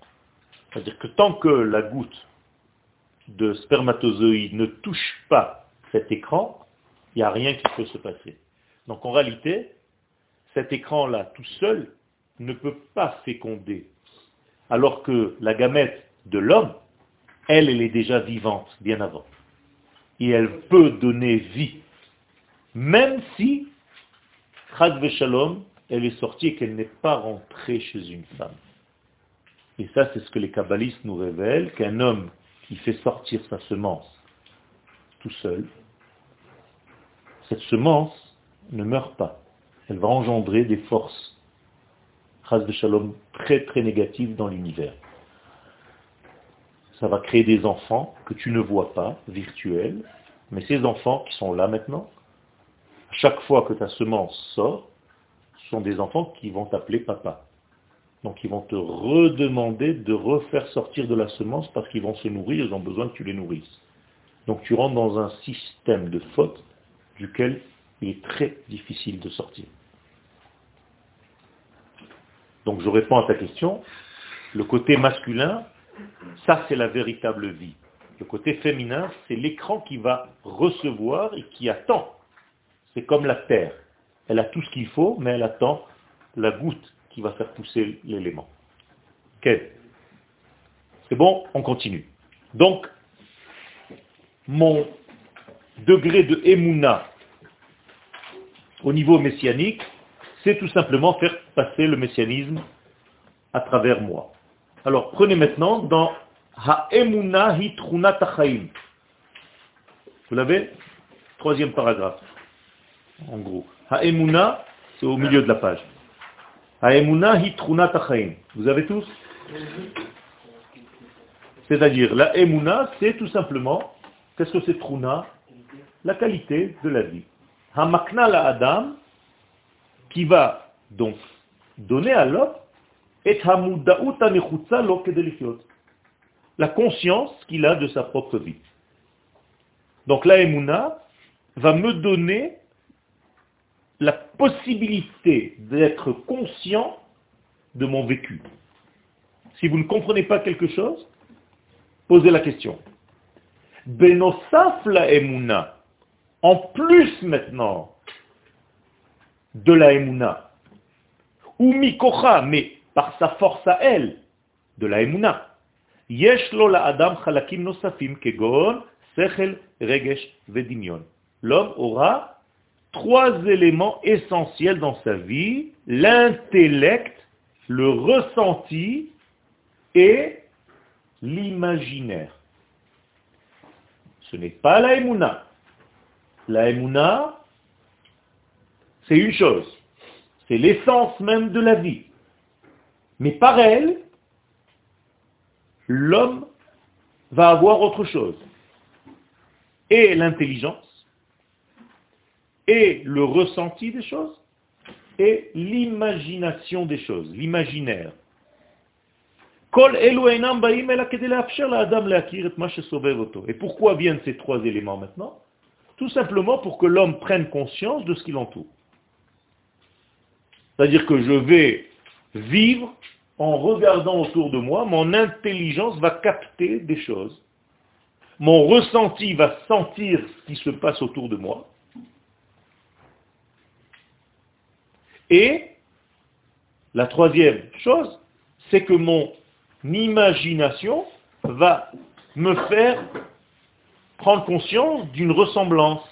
C'est-à-dire que tant que la goutte de spermatozoïde ne touche pas cet écran, il n'y a rien qui peut se passer. Donc en réalité, cet écran-là tout seul ne peut pas féconder. Alors que la gamète de l'homme, elle, elle est déjà vivante bien avant. Et elle peut donner vie. Même si, Chad Shalom, elle est sortie et qu'elle n'est pas rentrée chez une femme. Et ça, c'est ce que les kabbalistes nous révèlent, qu'un homme qui fait sortir sa semence tout seul, cette semence ne meurt pas. Elle va engendrer des forces, Chaz Shalom, très très négatives dans l'univers ça va créer des enfants que tu ne vois pas, virtuels, mais ces enfants qui sont là maintenant, chaque fois que ta semence sort, ce sont des enfants qui vont t'appeler papa. Donc ils vont te redemander de refaire sortir de la semence parce qu'ils vont se nourrir, ils ont besoin que tu les nourrisses. Donc tu rentres dans un système de faute duquel il est très difficile de sortir. Donc je réponds à ta question. Le côté masculin ça, c'est la véritable vie. Le côté féminin, c'est l'écran qui va recevoir et qui attend. C'est comme la terre. Elle a tout ce qu'il faut, mais elle attend la goutte qui va faire pousser l'élément. Ok C'est bon On continue. Donc, mon degré de émouna au niveau messianique, c'est tout simplement faire passer le messianisme à travers moi. Alors prenez maintenant dans Ha'emuna hitrunat Vous l'avez? Troisième paragraphe, en gros. Ha'emuna, c'est au milieu de la page. Ha'emuna hitrunat Vous avez tous C'est-à-dire, la emuna, c'est tout simplement, qu'est-ce que c'est truna? La qualité de la vie. Hamakna la adam, qui va donc donner à l'homme la conscience qu'il a de sa propre vie. Donc la Emouna va me donner possibilité d'être conscient de mon vécu. Si vous ne comprenez pas quelque chose, posez la question. Benosaf la Emouna, en plus maintenant de la Emouna, ou Mikocha, mais par sa force à elle, de la Emouna. L'homme aura trois éléments essentiels dans sa vie, l'intellect, le ressenti et l'imaginaire. Ce n'est pas la émouna. La émouna, c'est une chose. C'est l'essence même de la vie. Mais par elle, l'homme va avoir autre chose. Et l'intelligence, et le ressenti des choses, et l'imagination des choses, l'imaginaire. Et pourquoi viennent ces trois éléments maintenant? Tout simplement pour que l'homme prenne conscience de ce qui l'entoure. C'est-à-dire que je vais vivre en regardant autour de moi, mon intelligence va capter des choses. Mon ressenti va sentir ce qui se passe autour de moi. Et la troisième chose, c'est que mon imagination va me faire prendre conscience d'une ressemblance,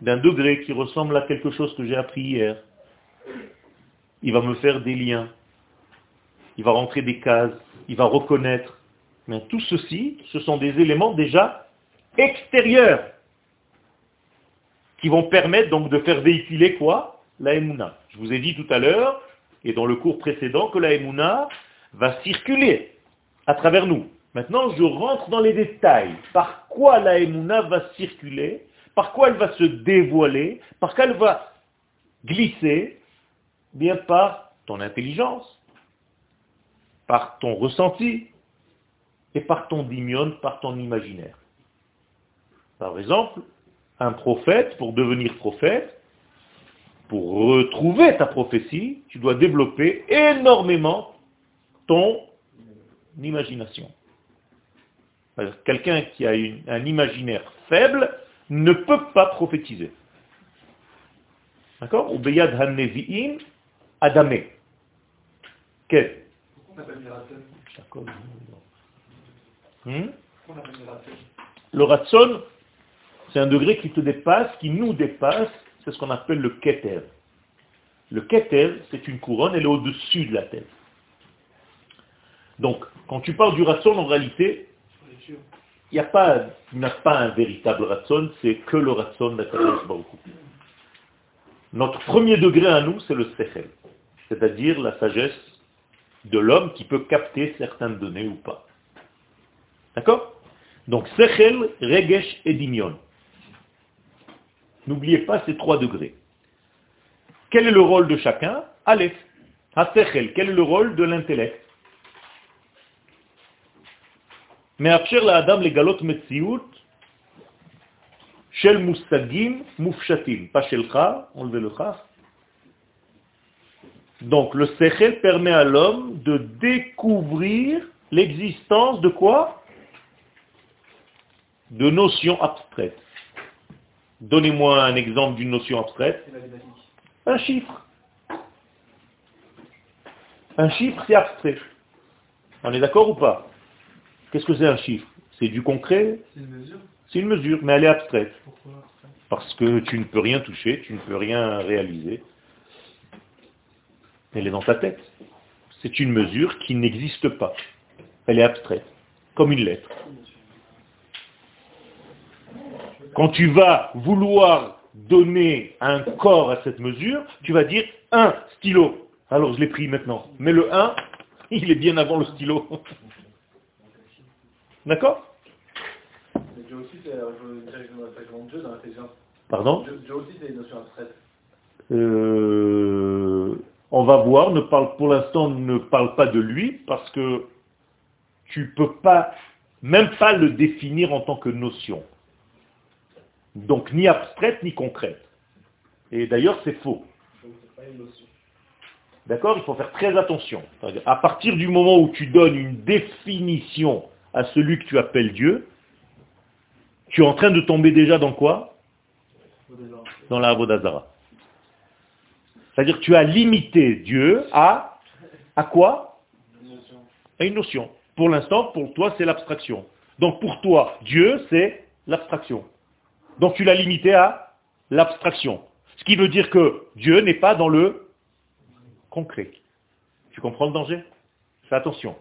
d'un degré qui ressemble à quelque chose que j'ai appris hier. Il va me faire des liens. Il va rentrer des cases. Il va reconnaître. Mais tout ceci, ce sont des éléments déjà extérieurs qui vont permettre donc de faire véhiculer quoi? La. Je vous ai dit tout à l'heure, et dans le cours précédent, que la Emouna va circuler à travers nous. Maintenant, je rentre dans les détails. Par quoi la Emouna va circuler? Par quoi elle va se dévoiler? Par quoi elle va glisser? Bien par ton intelligence, par ton ressenti et par ton dimion, par ton imaginaire. Par exemple, un prophète, pour devenir prophète, pour retrouver ta prophétie, tu dois développer énormément ton imagination. Quelqu'un qui a un imaginaire faible ne peut pas prophétiser. D'accord? Ubeyad adamé. Quel hmm? Le ratson, c'est un degré qui te dépasse, qui nous dépasse, c'est ce qu'on appelle le keter. Le keter, c'est une couronne, elle est au-dessus de la tête. Donc, quand tu parles du ratson, en réalité, il n'y a pas, pas un véritable ratson, c'est que le ratson d'Akadosh Baruch Notre premier degré à nous, c'est le sechel, c'est-à-dire la sagesse de l'homme qui peut capter certaines données ou pas. D'accord? Donc, sechel, regesh et dimion. N'oubliez pas ces trois degrés. Quel est le rôle de chacun Aleph. Hasechel. Quel est le rôle de l'intellect Mais la Adam les galot metziout Shel Mustagim Mufshatim. Pas Shel enlevez le Kha. Donc le Sechel permet à l'homme de découvrir l'existence de quoi? De notions abstraites. Donnez-moi un exemple d'une notion abstraite. Un chiffre. Un chiffre, c'est abstrait. On est d'accord ou pas? Qu'est-ce que c'est un chiffre? C'est du concret? C'est une mesure C'est une mesure, mais elle est abstraite. Pourquoi Parce que tu ne peux rien toucher, tu ne peux rien réaliser. Elle est dans ta tête. C'est une mesure qui n'existe pas. Elle est abstraite, comme une lettre. Quand tu vas vouloir donner un corps à cette mesure, tu vas dire un stylo. Alors je l'ai pris maintenant. Mais le 1, il est bien avant le stylo. D'accord Pardon euh, On va voir, ne parle, pour l'instant ne parle pas de lui parce que tu ne peux pas, même pas le définir en tant que notion. Donc ni abstraite ni concrète. Et d'ailleurs c'est faux. D'accord Il faut faire très attention. À partir du moment où tu donnes une définition à celui que tu appelles Dieu, tu es en train de tomber déjà dans quoi? Dans la Avodazara. C'est-à-dire que tu as limité Dieu à, à quoi? À une notion. Pour l'instant, pour toi, c'est l'abstraction. Donc pour toi, Dieu, c'est l'abstraction. Donc tu l'as limité à l'abstraction. Ce qui veut dire que Dieu n'est pas dans le concret. Tu comprends le danger? Fais attention.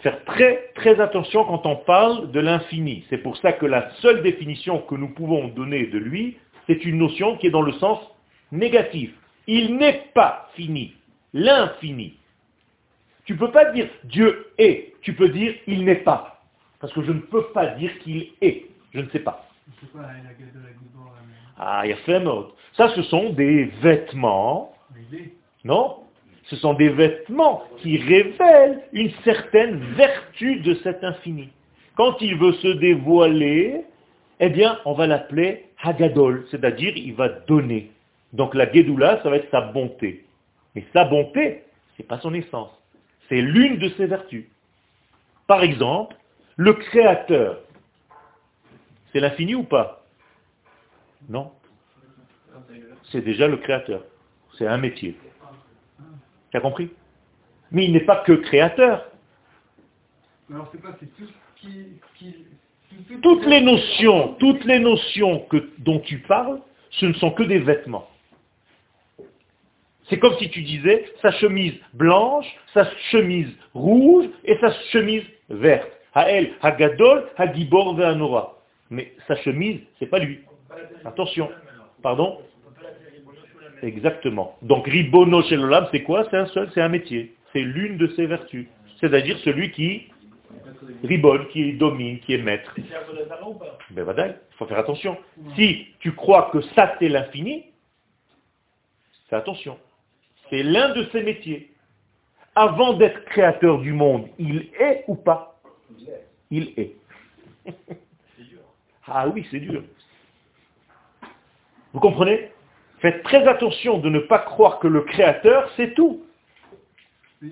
Faire très très attention quand on parle de l'infini. C'est pour ça que la seule définition que nous pouvons donner de lui, c'est une notion qui est dans le sens négatif. Il n'est pas fini. L'infini. Tu ne peux pas dire Dieu est. Tu peux dire il n'est pas. Parce que je ne peux pas dire qu'il est. Je ne sais pas. Ah, il y a. Ça, ce sont des vêtements. Non Ce sont des vêtements qui révèlent une certaine vertu de cet infini. Quand il veut se dévoiler, eh bien, on va l'appeler Hagadol, c'est-à-dire il va donner. Donc la Gedoula, ça va être sa bonté. Mais sa bonté, ce n'est pas son essence. C'est l'une de ses vertus. Par exemple, le créateur, c'est l'infini ou pas? Non. C'est déjà le créateur. C'est un métier. Tu as compris? Mais il n'est pas que créateur. toutes les notions, toutes les notions que, dont tu parles, ce ne sont que des vêtements. C'est comme si tu disais sa chemise blanche, sa chemise rouge et sa chemise verte. Hael, Hagadol, Hagibor, Ve'anora. Mais sa chemise, c'est pas lui. Attention. Pardon? Exactement. Donc Ribono chez l'Olam, c'est quoi? C'est un seul, c'est un métier. C'est l'une de ses vertus. C'est-à-dire celui qui ribonne, qui domine, qui est maître. Ben il faut faire attention. Si tu crois que ça c'est l'infini, fais attention. C'est l'un de ses métiers. Avant d'être créateur du monde, il est ou pas? Il est. Ah oui, c'est dur. Vous comprenez? Faites très attention de ne pas croire que le créateur, c'est tout. Je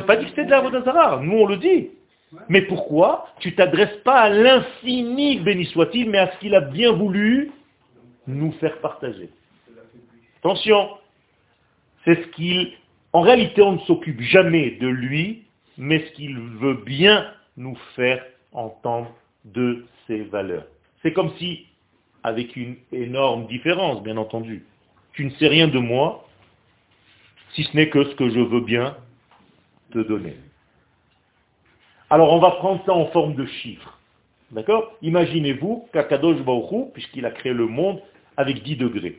n'ai pas dit que c'était de la Vodazara. Nous, on le dit. Mais pourquoi Tu t'adresses pas à l'infini, béni soit-il, mais à ce qu'il a bien voulu nous faire partager? Attention, c'est ce qu'il... En réalité, on ne s'occupe jamais de lui, mais ce qu'il veut bien nous faire entendre de ses valeurs. C'est comme si, avec une énorme différence, bien entendu, tu ne sais rien de moi, si ce n'est que ce que je veux bien te donner. Alors on va prendre ça en forme de chiffres. D'accord? Imaginez-vous qu'Akadosh Baruch puisqu'il a créé le monde, avec 10 degrés,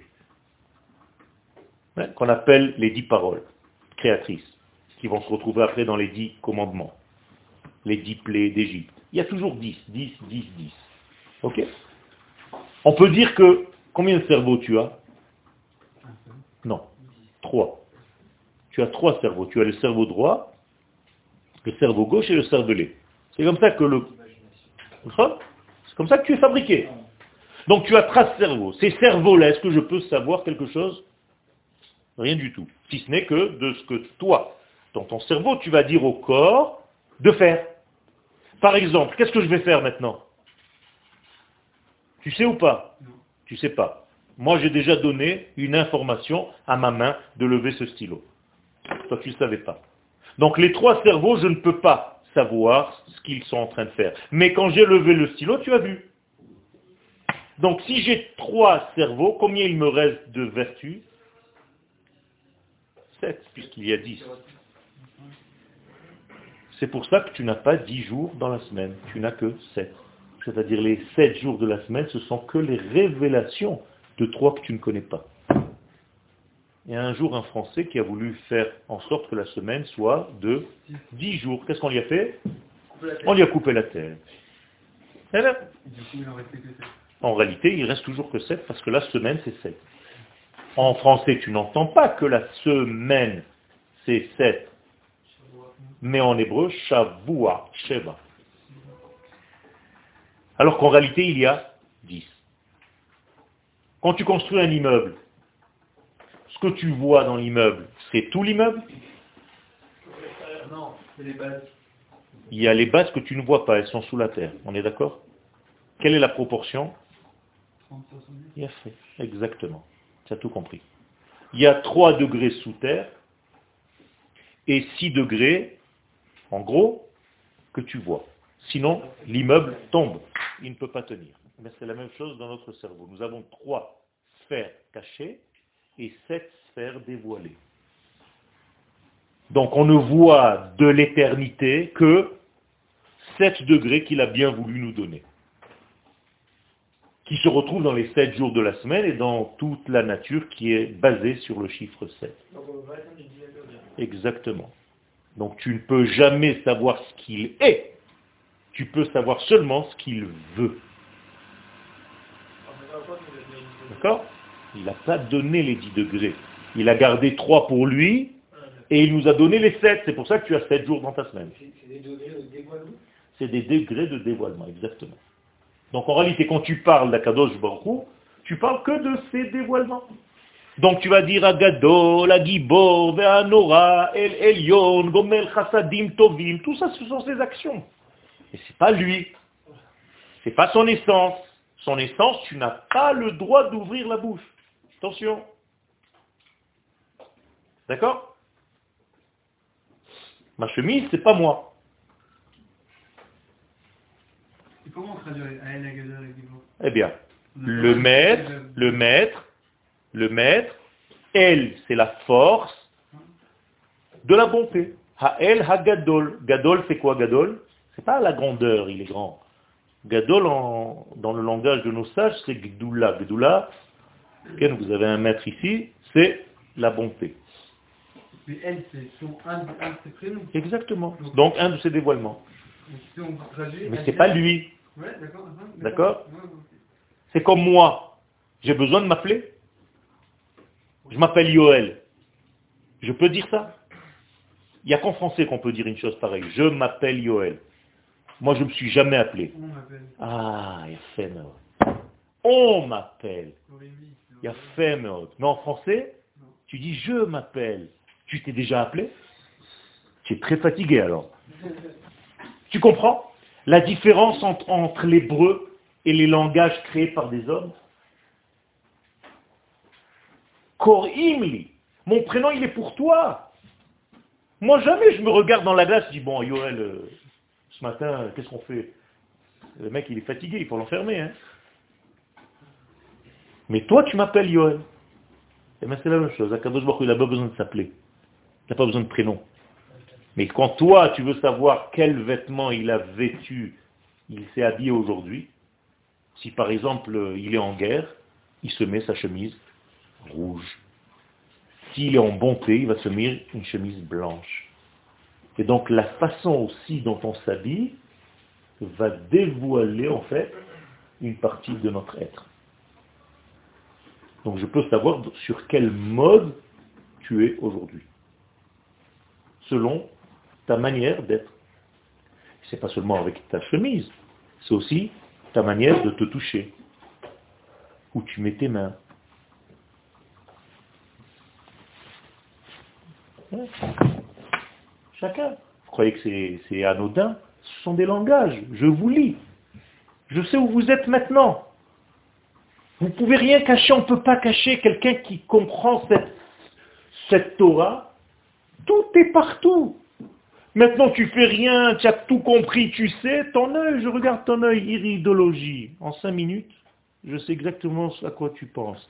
hein, qu'on appelle les 10 paroles créatrices, qui vont se retrouver après dans les 10 commandements, les 10 plaies d'Égypte. Il y a toujours 10, 10, 10, 10. Ok? On peut dire que, combien de cerveaux tu as? Non, 3. Tu as trois cerveaux. Tu as le cerveau droit, le cerveau gauche et le cervelet. C'est comme ça que le... C'est comme ça que tu es fabriqué. Donc tu as trois cerveaux. Ces cerveaux-là, est-ce que je peux savoir quelque chose? Rien du tout. Si ce n'est que de ce que toi, dans ton cerveau, tu vas dire au corps de faire. Par exemple, qu'est-ce que je vais faire maintenant? Tu sais ou pas? Tu sais pas. Moi, j'ai déjà donné une information à ma main de lever ce stylo. Toi, tu ne savais pas. Donc les trois cerveaux, je ne peux pas savoir ce qu'ils sont en train de faire. Mais quand j'ai levé le stylo, tu as vu. Donc si j'ai trois cerveaux, combien il me reste de vertus? Puisqu'il y a dix. C'est pour ça que tu n'as pas dix jours dans la semaine, tu n'as que sept. C'est-à-dire les sept jours de la semaine, ce sont que les révélations de trois que tu ne connais pas. Il y a un jour un Français qui a voulu faire en sorte que la semaine soit de dix jours. Qu'est-ce qu'on lui a fait? On lui a coupé la tête. En réalité, il reste toujours que 7 parce que la semaine, c'est 7. En français, tu n'entends pas que la semaine, c'est 7. Mais en hébreu, Shavua, Sheva. Alors qu'en réalité, il y a 10. Quand tu construis un immeuble, ce que tu vois dans l'immeuble, c'est tout l'immeuble? Non, c'est les bases. Il y a les bases que tu ne vois pas, elles sont sous la terre. On est d'accord? Quelle est la proportion? Il a fait, exactement. Tu as tout compris. il y a 3 degrés sous terre et 6 degrés, en gros, que tu vois. Sinon, l'immeuble tombe. Il ne peut pas tenir. Mais c'est la même chose dans notre cerveau. Nous avons trois sphères cachées et sept sphères dévoilées. Donc on ne voit de l'éternité que 7 degrés qu'il a bien voulu nous donner, qui se retrouvent dans les 7 jours de la semaine et dans toute la nature qui est basée sur le chiffre 7. Exactement. Donc tu ne peux jamais savoir ce qu'il est, tu peux savoir seulement ce qu'il veut. D'accord? Il n'a pas donné les 10 degrés. Il a gardé 3 pour lui, et il nous a donné les 7. C'est pour ça que tu as 7 jours dans ta semaine. C'est des degrés de dévoilement? C'est des degrés de dévoilement, exactement. Donc en réalité, quand tu parles d'Akadosh Baruch tu parles que de ces dévoilements. Donc tu vas dire Agadol, Agibor, Ve'anora, El Elion, Gomel Chassadim Tovim, tout ça ce sont ses actions. Et c'est pas lui. C'est pas son essence. Son essence, tu n'as pas le droit d'ouvrir la bouche. Attention. D'accord? Ma chemise, c'est pas moi. Comment traduire Eh bien, le maître, le maître, le maître, elle, c'est la force de la bonté. Ha-el ha-gadol. Gadol, c'est quoi gadol? C'est pas la grandeur, il est grand. Gadol, dans le langage de nos sages, c'est Gdoula. Gdoula, vous avez un maître ici, c'est la bonté. Mais elle, c'est un, de ses prénoms. Exactement. Donc, un de ses dévoilements. Mais c'est pas lui. D'accord. C'est comme moi. J'ai besoin de m'appeler. Je m'appelle Yoel. Je peux dire ça? Il n'y a qu'en français qu'on peut dire une chose pareille. Je m'appelle Yoel. Moi, je ne me suis jamais appelé. Ah, il y a fait On m'appelle. Il y a fait Mais en français, tu dis je m'appelle. Tu t'es déjà appelé? Tu es très fatigué alors. Tu comprends? La différence entre, l'hébreu et les langages créés par des hommes? Korimli. Mon prénom, il est pour toi. Moi, jamais je me regarde dans la glace et dis, bon, Yoel, euh, ce matin, qu'est-ce qu'on fait? Le mec, il est fatigué, il faut l'enfermer. Hein. Mais toi, tu m'appelles Yoel. Et eh bien, c'est la même chose. Akadosh il n'a pas besoin de s'appeler. Il n'a pas besoin de prénom. Mais quand toi, tu veux savoir quel vêtement il a vêtu, il s'est habillé aujourd'hui, si par exemple il est en guerre, il se met sa chemise rouge. S'il est en bonté, il va se mettre une chemise blanche. Et donc la façon aussi dont on s'habille va dévoiler en fait une partie de notre être. Donc je peux savoir sur quel mode tu es aujourd'hui. Selon ta manière d'être. C'est pas seulement avec ta chemise, c'est aussi ta manière de te toucher. Où tu mets tes mains. Chacun. Vous croyez que c'est anodin? Ce sont des langages. Je vous lis. Je sais où vous êtes maintenant. Vous ne pouvez rien cacher, on ne peut pas cacher quelqu'un qui comprend cette, cette Torah. Tout est partout. Maintenant, tu fais rien, tu as tout compris, tu sais, ton œil, je regarde ton œil, iridologie. En cinq minutes, je sais exactement à quoi tu penses.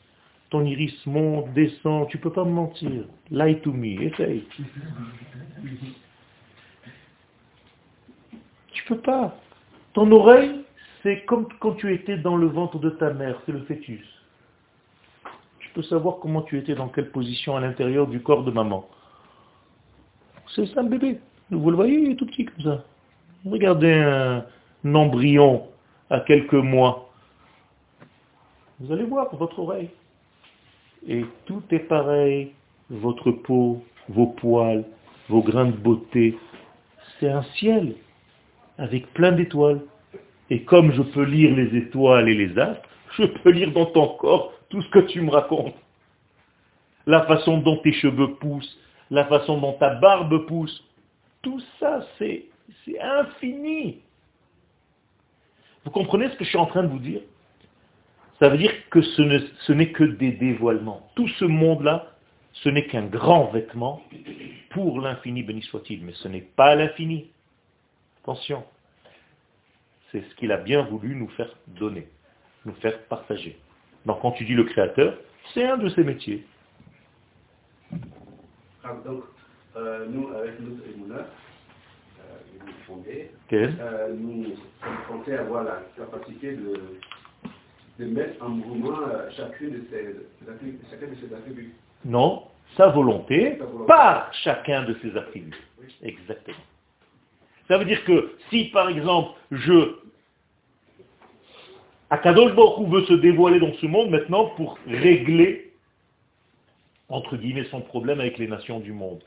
Ton iris monte, descend, tu peux pas me mentir. Lie to me, essaye. Tu peux pas. Ton oreille, c'est comme quand tu étais dans le ventre de ta mère, c'est le fœtus. Tu peux savoir comment tu étais dans quelle position à l'intérieur du corps de maman. C'est ça le bébé. Vous le voyez, il est tout petit comme ça. Regardez un embryon à quelques mois. Vous allez voir votre oreille. Et tout est pareil. Votre peau, vos poils, vos grains de beauté. C'est un ciel avec plein d'étoiles. Et comme je peux lire les étoiles et les astres, je peux lire dans ton corps tout ce que tu me racontes. La façon dont tes cheveux poussent, la façon dont ta barbe pousse, tout ça, c'est infini. Vous comprenez ce que je suis en train de vous dire? Ça veut dire que ce n'est que des dévoilements. Tout ce monde-là, ce n'est qu'un grand vêtement pour l'infini, béni soit-il, mais ce n'est pas l'infini. Attention, c'est ce qu'il a bien voulu nous faire donner, nous faire partager. Donc quand tu dis le créateur, c'est un de ses métiers. Ah, euh, nous, avec notre émouna, euh, nous euh, nous sommes censés avoir la capacité de, de mettre en mouvement euh, chacun de ces, chacun de ces attributs. Non, sa volonté, par chacun de ses attributs. Exactement. Ça veut dire que si par exemple je Akadosh Baruch veut se dévoiler dans ce monde maintenant pour régler entre guillemets son problème avec les nations du monde.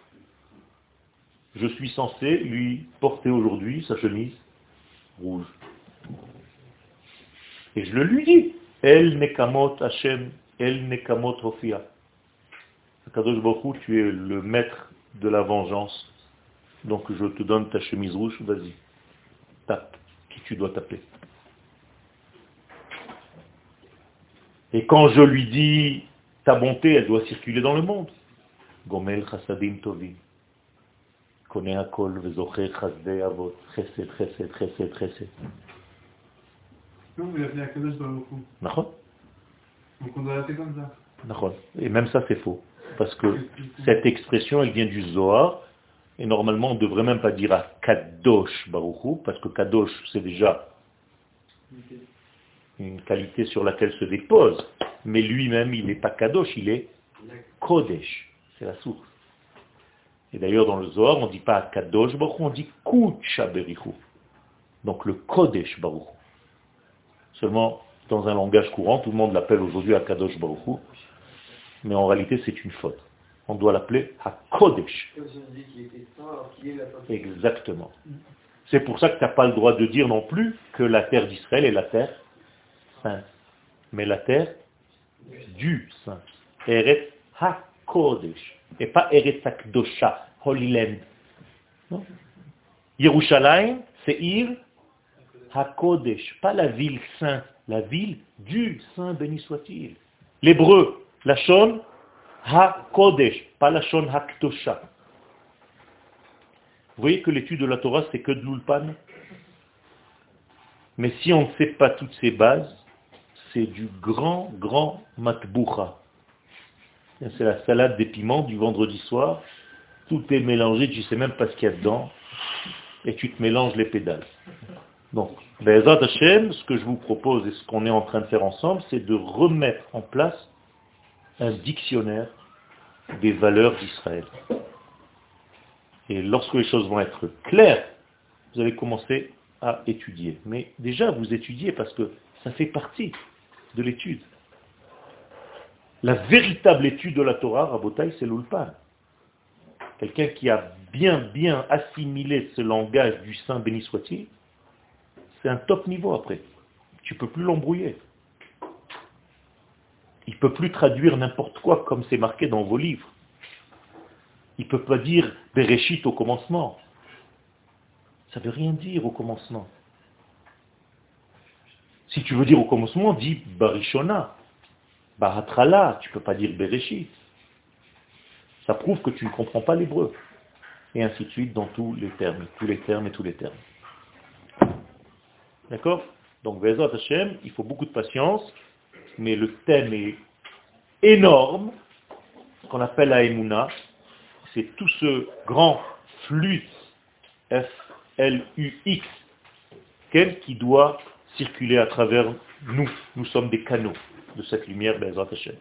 Je suis censé lui porter aujourd'hui sa chemise rouge. Et je le lui dis. El nekamot Hashem, el nekamot Rofia. Kadosh Baruch tu es le maître de la vengeance. Donc je te donne ta chemise rouge, vas-y. Tape qui tu dois taper. Et quand je lui dis ta bonté, elle doit circuler dans le monde. Gomel chasadim tovim. Et même ça, c'est faux. Parce que cette expression, elle vient du Zohar, et normalement, on ne devrait même pas dire à Kadosh Baruchou, parce que Kadosh, c'est déjà une qualité sur laquelle se dépose. Mais lui-même, il n'est pas Kadosh, il est Kodesh. C'est la source. Et d'ailleurs, dans le Zohar, on ne dit pas Kadosh Baruchou, on dit Kucha Berichou. Donc le Kodesh Baruchou. Seulement, dans un langage courant, tout le monde l'appelle aujourd'hui Kadosh Baruchou mais en réalité c'est une faute. On doit l'appeler HaKodesh. Exactement. C'est pour ça que tu n'as pas le droit de dire non plus que la terre d'Israël est la terre sainte, mais la terre du saint. Eretz HaKodesh. Et pas Eretz HaKdosha, Holy Land. Yerushalayim, c'est Ir HaKodesh, pas la ville sainte, la ville du saint béni soit-il. L'hébreu, la Shon ha-kodesh, pas la Shon ha-ktosha. Vous voyez que l'étude de la Torah, c'est que de l'ulpan. Mais si on ne sait pas toutes ces bases, c'est du grand, grand matboucha. C'est la salade des piments du vendredi soir. Tout est mélangé, tu ne sais même pas ce qu'il y a dedans. Et tu te mélanges les pédales. Donc, Hashem, ce que je vous propose et ce qu'on est en train de faire ensemble, c'est de remettre en place un dictionnaire des valeurs d'Israël. Et lorsque les choses vont être claires, vous allez commencer à étudier. Mais déjà, vous étudiez parce que ça fait partie de l'étude. La véritable étude de la Torah, Rabotai, c'est l'ulpan. Quelqu'un qui a bien, bien assimilé ce langage du Saint béni soit-il, c'est un top niveau après. Tu ne peux plus l'embrouiller. Il ne peut plus traduire n'importe quoi comme c'est marqué dans vos livres. Il ne peut pas dire Bereshit au commencement. Ça ne veut rien dire au commencement. Si tu veux dire au commencement, dis Barishona. Baratrala, tu ne peux pas dire Bereshit. Ça prouve que tu ne comprends pas l'hébreu. Et ainsi de suite dans tous les termes, tous les termes et tous les termes. D'accord? Donc, Hashem, il faut beaucoup de patience mais le thème est énorme, ce qu'on appelle la c'est tout ce grand flux F-L-U-X qui doit circuler à travers nous. Nous sommes des canaux de cette lumière, Bezrat Hashem.